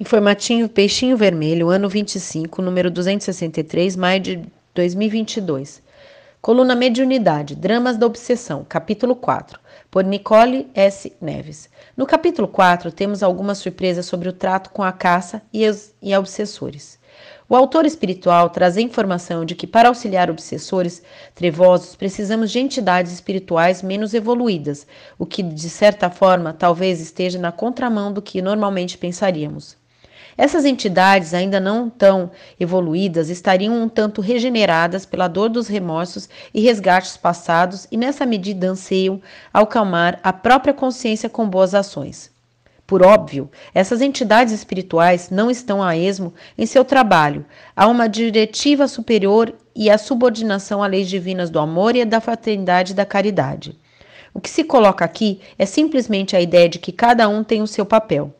Informativo Peixinho Vermelho, ano 25, número 263, maio de 2022. Coluna Mediunidade, Dramas da Obsessão, capítulo 4, por Nicole S. Neves. No capítulo 4, temos algumas surpresas sobre o trato com a caça e, os, e obsessores. O autor espiritual traz a informação de que, para auxiliar obsessores trevosos, precisamos de entidades espirituais menos evoluídas, o que, de certa forma, talvez esteja na contramão do que normalmente pensaríamos. Essas entidades, ainda não tão evoluídas, estariam um tanto regeneradas pela dor dos remorsos e resgates passados e, nessa medida, anseiam acalmar a própria consciência com boas ações. Por óbvio, essas entidades espirituais não estão a esmo em seu trabalho. Há uma diretiva superior e a subordinação a leis divinas do amor e da fraternidade e da caridade. O que se coloca aqui é simplesmente a ideia de que cada um tem o seu papel.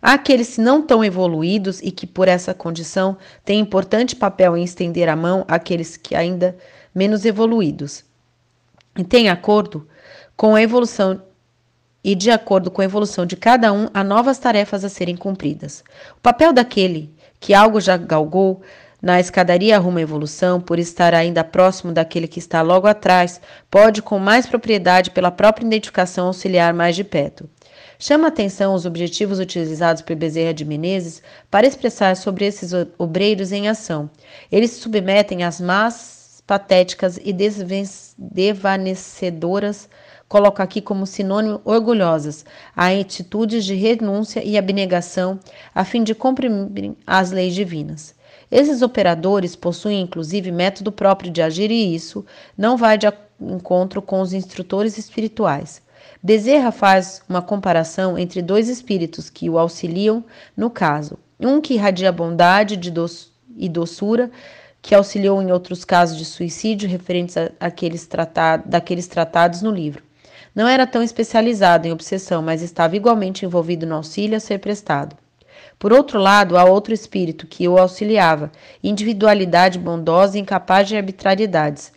Aqueles não tão evoluídos e que, por essa condição, têm importante papel em estender a mão àqueles que ainda menos evoluídos. E tem acordo com a evolução e, de acordo com a evolução de cada um, há novas tarefas a serem cumpridas. O papel daquele que algo já galgou na escadaria rumo à evolução, por estar ainda próximo daquele que está logo atrás, pode, com mais propriedade pela própria identificação, auxiliar mais de perto. Chama atenção os objetivos utilizados por Bezerra de Menezes para expressar sobre esses obreiros em ação. Eles se submetem às más, patéticas e desvanecedoras coloco aqui como sinônimo orgulhosas, a atitudes de renúncia e abnegação a fim de cumprir as leis divinas. Esses operadores possuem inclusive método próprio de agir e isso não vai de encontro com os instrutores espirituais. Bezerra faz uma comparação entre dois espíritos que o auxiliam no caso, um que irradia bondade e doçura, que auxiliou em outros casos de suicídio referentes àqueles tratado, daqueles tratados no livro. Não era tão especializado em obsessão, mas estava igualmente envolvido no auxílio a ser prestado. Por outro lado, há outro espírito que o auxiliava, individualidade bondosa e incapaz de arbitrariedades.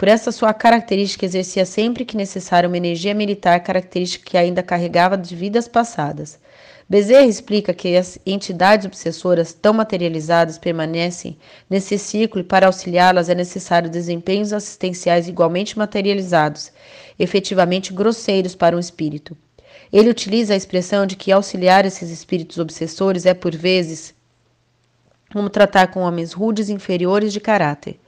Por essa sua característica, exercia sempre que necessário uma energia militar, característica que ainda carregava de vidas passadas. Bezerra explica que as entidades obsessoras tão materializadas permanecem nesse ciclo e para auxiliá-las é necessário desempenhos assistenciais igualmente materializados, efetivamente grosseiros para um espírito. Ele utiliza a expressão de que auxiliar esses espíritos obsessores é, por vezes, como tratar com homens rudes inferiores de caráter.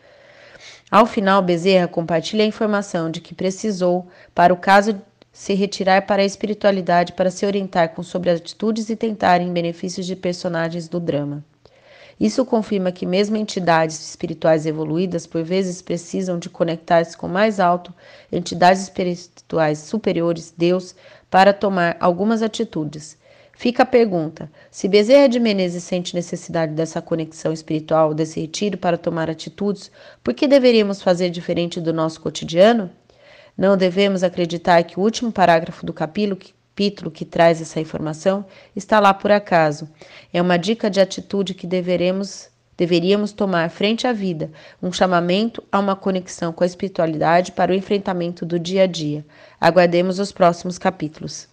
Ao final, Bezerra compartilha a informação de que precisou, para o caso se retirar para a espiritualidade para se orientar com sobre atitudes e tentar em benefícios de personagens do drama. Isso confirma que mesmo entidades espirituais evoluídas por vezes precisam de conectar-se com mais alto, entidades espirituais superiores, Deus, para tomar algumas atitudes. Fica a pergunta: se Bezerra de Menezes sente necessidade dessa conexão espiritual, desse retiro para tomar atitudes, por que deveríamos fazer diferente do nosso cotidiano? Não devemos acreditar que o último parágrafo do capítulo, capítulo que traz essa informação está lá por acaso. É uma dica de atitude que deveremos deveríamos tomar frente à vida, um chamamento a uma conexão com a espiritualidade para o enfrentamento do dia a dia. Aguardemos os próximos capítulos.